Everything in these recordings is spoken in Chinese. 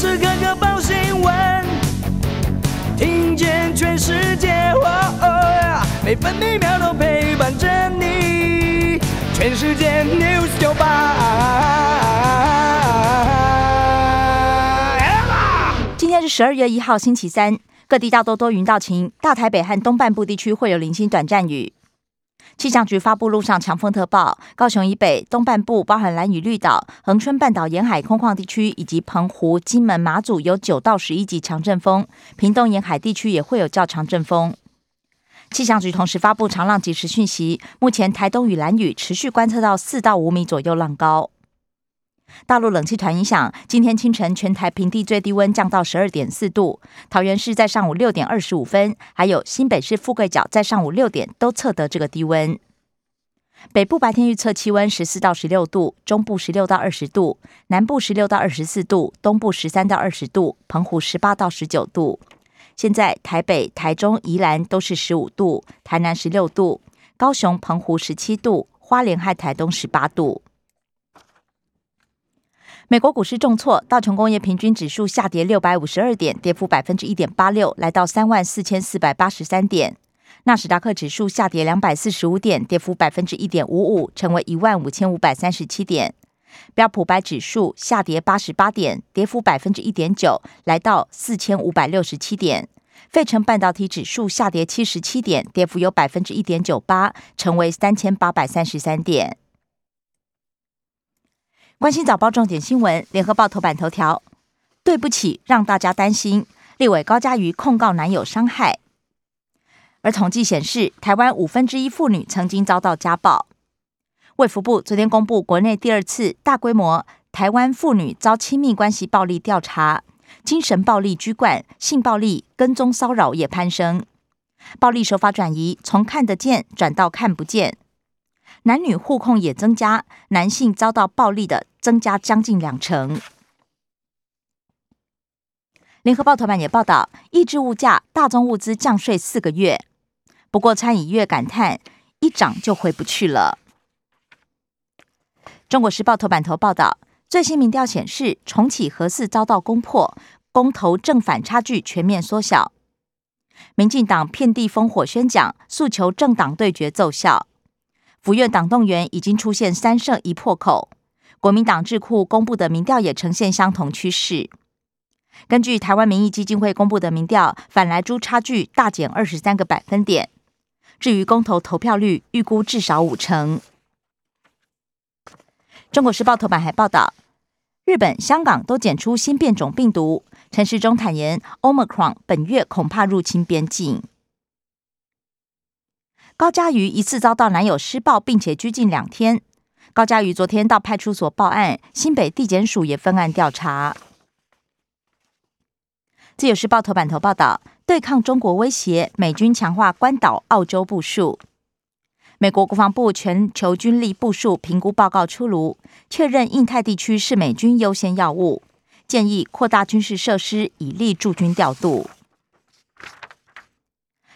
时刻刻报新闻，听见全世界，每分每秒都陪伴着你。全世界 news 九八。今天是十二月一号，星期三，各地大多多云到晴，大台北和东半部地区会有零星短暂雨。气象局发布路上强风特报，高雄以北、东半部包含蓝雨、绿岛、恒春半岛沿海空旷地区，以及澎湖、金门、马祖有九到十一级强阵风，屏东沿海地区也会有较强阵风。气象局同时发布长浪及时讯息，目前台东与蓝雨持续观测到四到五米左右浪高。大陆冷气团影响，今天清晨全台平地最低温降到十二点四度。桃园市在上午六点二十五分，还有新北市富贵角在上午六点都测得这个低温。北部白天预测气温十四到十六度，中部十六到二十度，南部十六到二十四度，东部十三到二十度，澎湖十八到十九度。现在台北、台中、宜兰都是十五度，台南十六度，高雄、澎湖十七度，花莲和台东十八度。美国股市重挫，道琼工业平均指数下跌六百五十二点，跌幅百分之一点八六，来到三万四千四百八十三点。纳斯达克指数下跌两百四十五点，跌幅百分之一点五五，成为一万五千五百三十七点。标普白指数下跌八十八点，跌幅百分之一点九，来到四千五百六十七点。费城半导体指数下跌七十七点，跌幅有百分之一点九八，成为三千八百三十三点。关心早报重点新闻，联合报头版头条：对不起，让大家担心。立委高嘉瑜控告男友伤害。而统计显示，台湾五分之一妇女曾经遭到家暴。卫福部昨天公布国内第二次大规模台湾妇女遭亲密关系暴力调查，精神暴力居冠，性暴力、跟踪骚扰也攀升，暴力手法转移，从看得见转到看不见。男女互控也增加，男性遭到暴力的增加将近两成。联合报头版也报道，抑制物价，大宗物资降税四个月。不过餐饮业感叹，一涨就回不去了。中国时报头版头报道，最新民调显示，重启核四遭到攻破，公投正反差距全面缩小。民进党遍地烽火宣讲，诉求政党对决奏效。府院党动员已经出现三胜一破口，国民党智库公布的民调也呈现相同趋势。根据台湾民意基金会公布的民调，反来猪差距大减二十三个百分点。至于公投投票率，预估至少五成。中国时报头版还报道，日本、香港都检出新变种病毒，陈时中坦言，Omicron 本月恐怕入侵边境。高嘉瑜疑似遭到男友施暴，并且拘禁两天。高嘉瑜昨天到派出所报案，新北地检署也分案调查。自由时报头版头报道，对抗中国威胁，美军强化关岛、澳洲部署。美国国防部全球军力部署评估报告出炉，确认印太地区是美军优先要务，建议扩大军事设施，以利驻军调度。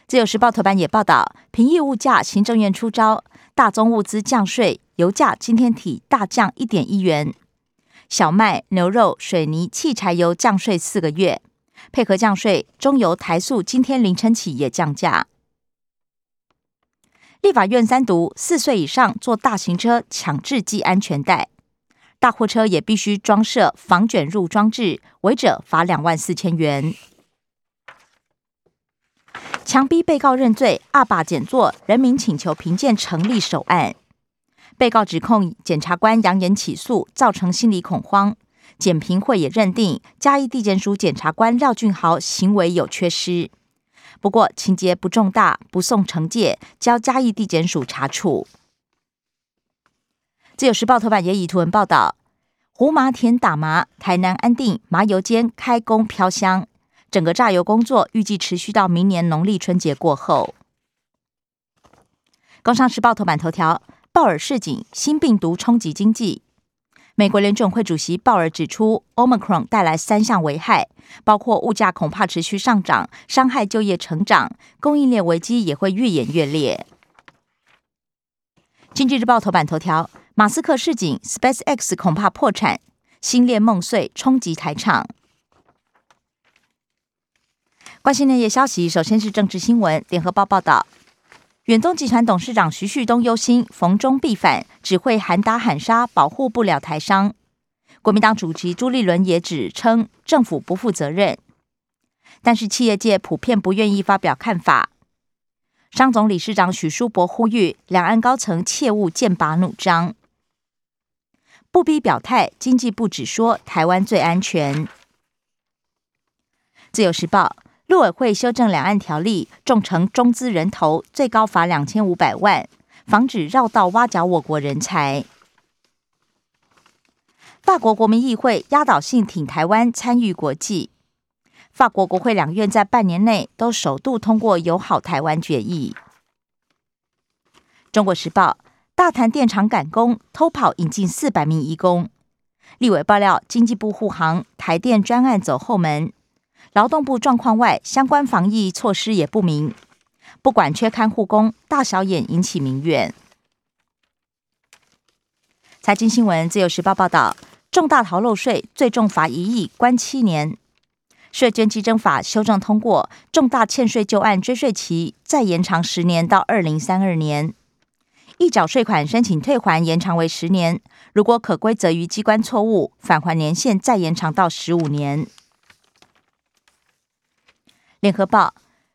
自由时报头版也报道，平抑物价，行政院出招，大宗物资降税，油价今天体大降一点一元，小麦、牛肉、水泥、汽柴油降税四个月，配合降税，中油、台塑今天凌晨起也降价。立法院三读，四岁以上坐大型车强制系安全带，大货车也必须装设防卷入装置，违者罚两万四千元。强逼被告认罪，二把检作人民请求评鉴成立首案。被告指控检察官扬言起诉，造成心理恐慌。检评会也认定嘉义地检署检察官廖俊豪行为有缺失，不过情节不重大，不送惩戒，交嘉义地检署查处。自由时报头版也以图文报道：胡麻田打麻，台南安定麻油间开工飘香。整个榨油工作预计持续到明年农历春节过后。工商时报头版头条：鲍尔示警，新病毒冲击经济。美国联准会主席鲍尔指出，Omicron 带来三项危害，包括物价恐怕持续上涨，伤害就业成长，供应链危机也会越演越烈。经济日报头版头条：马斯克示警，SpaceX 恐怕破产，星链梦碎，冲击台场。关心内页消息，首先是政治新闻。联合报报道，远东集团董事长徐旭东忧心逢中必反，只会喊打喊杀，保护不了台商。国民党主席朱立伦也指称政府不负责任，但是企业界普遍不愿意发表看法。商总理事长许书博呼吁两岸高层切勿剑拔弩张，不逼表态。经济部只说台湾最安全。自由时报。陆委会修正两岸条例，重惩中资人头，最高罚两千五百万，防止绕道挖角我国人才。法国国民议会压倒性挺台湾参与国际。法国国会两院在半年内都首度通过友好台湾决议。中国时报大潭电厂赶工，偷跑引进四百名移工。立委爆料，经济部护航台电专案走后门。劳动部状况外，相关防疫措施也不明。不管缺看护工，大小眼引起民怨。财经新闻，自由时报报道：重大逃漏税，最重罚一亿，关七年。税捐稽征法修正通过，重大欠税旧案追税期再延长十年到二零三二年。一缴税款申请退还延长为十年，如果可归责于机关错误，返还年限再延长到十五年。联合报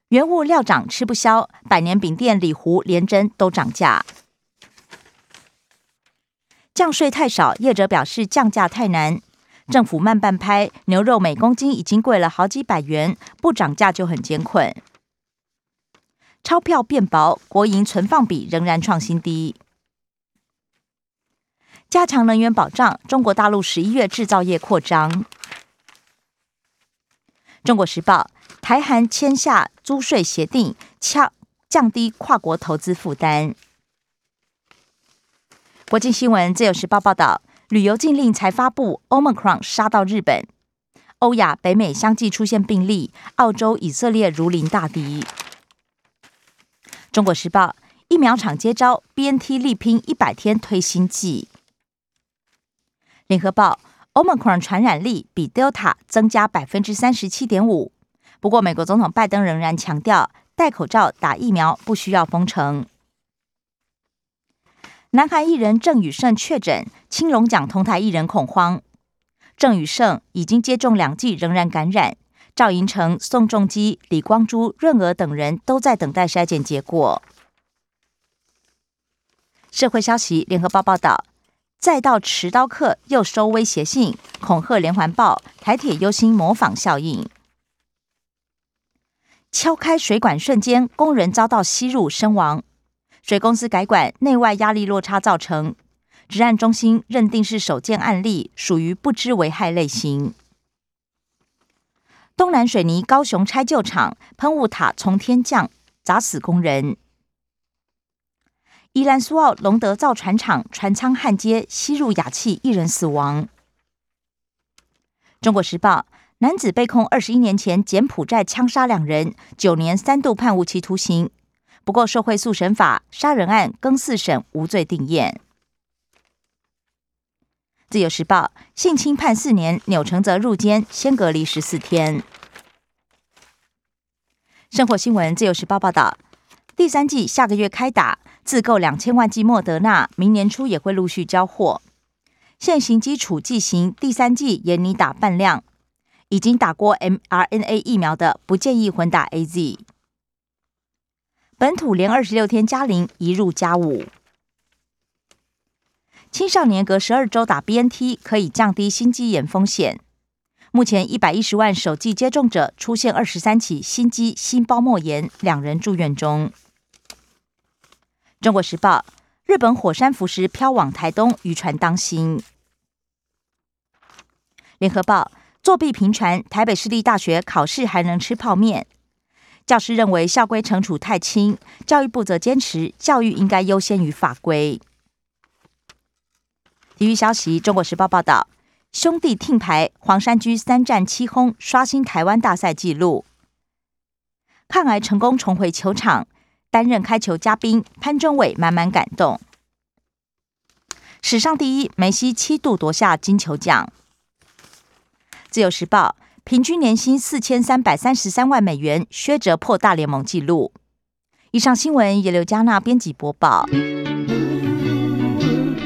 原物料涨吃不消，百年饼店里糊连针都涨价。降税太少，业者表示降价太难。政府慢半拍，牛肉每公斤已经贵了好几百元，不涨价就很艰困。钞票变薄，国营存放比仍然创新低。加强能源保障，中国大陆十一月制造业扩张。中国时报。台韩签下租税协定，降降低跨国投资负担。国际新闻，自由时报报道，旅游禁令才发布，Omicron 杀到日本、欧亚、北美相继出现病例，澳洲、以色列如临大敌。中国时报，疫苗厂接招，BNT 力拼一百天推新剂。联合报，Omicron 传染力比 Delta 增加百分之三十七点五。不过，美国总统拜登仍然强调，戴口罩、打疫苗不需要封城。南韩艺人郑宇盛确诊，青龙奖同台艺人恐慌。郑宇盛已经接种两剂，仍然感染。赵寅成、宋仲基、李光洙、润娥等人都在等待筛检结果。社会消息，联合报报道，再到持刀客又收威胁信，恐吓连环报，台铁忧心模仿效应。敲开水管瞬间，工人遭到吸入身亡。水公司改管，内外压力落差造成。治案中心认定是首件案例，属于不知危害类型。东南水泥高雄拆旧厂喷雾塔从天降，砸死工人。宜兰苏澳隆德造船厂船舱焊接吸入氩气，一人死亡。中国时报。男子被控二十一年前柬埔寨枪杀两人，九年三度判无期徒刑。不过，受贿速审法杀人案更四审无罪定验。自由时报性侵判四年，钮承泽入监先隔离十四天。生活新闻，自由时报报道，第三季下个月开打，自购两千万剂莫德纳，明年初也会陆续交货。现行基础剂型第三季也拟打半量。已经打过 mRNA 疫苗的，不建议混打 AZ。本土连二十六天加零，一入加五。青少年隔十二周打 BNT 可以降低心肌炎风险。目前一百一十万首剂接种者出现二十三起心肌心包膜炎，两人住院中。中国时报：日本火山浮石飘往台东，渔船当心。联合报。作弊频传，台北市立大学考试还能吃泡面？教师认为校规惩处太轻，教育部则坚持教育应该优先于法规。体育消息：中国时报报道，兄弟听牌，黄山居三战七轰，刷新台湾大赛纪录。抗癌成功重回球场，担任开球嘉宾潘中伟满满感动。史上第一，梅西七度夺下金球奖。自由时报：平均年薪四千三百三十三万美元，削折破大联盟纪录。以上新闻由刘嘉娜编辑播报。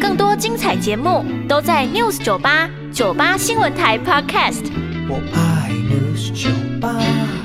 更多精彩节目都在 News 九八九八新闻台 Podcast。我爱 News 酒吧。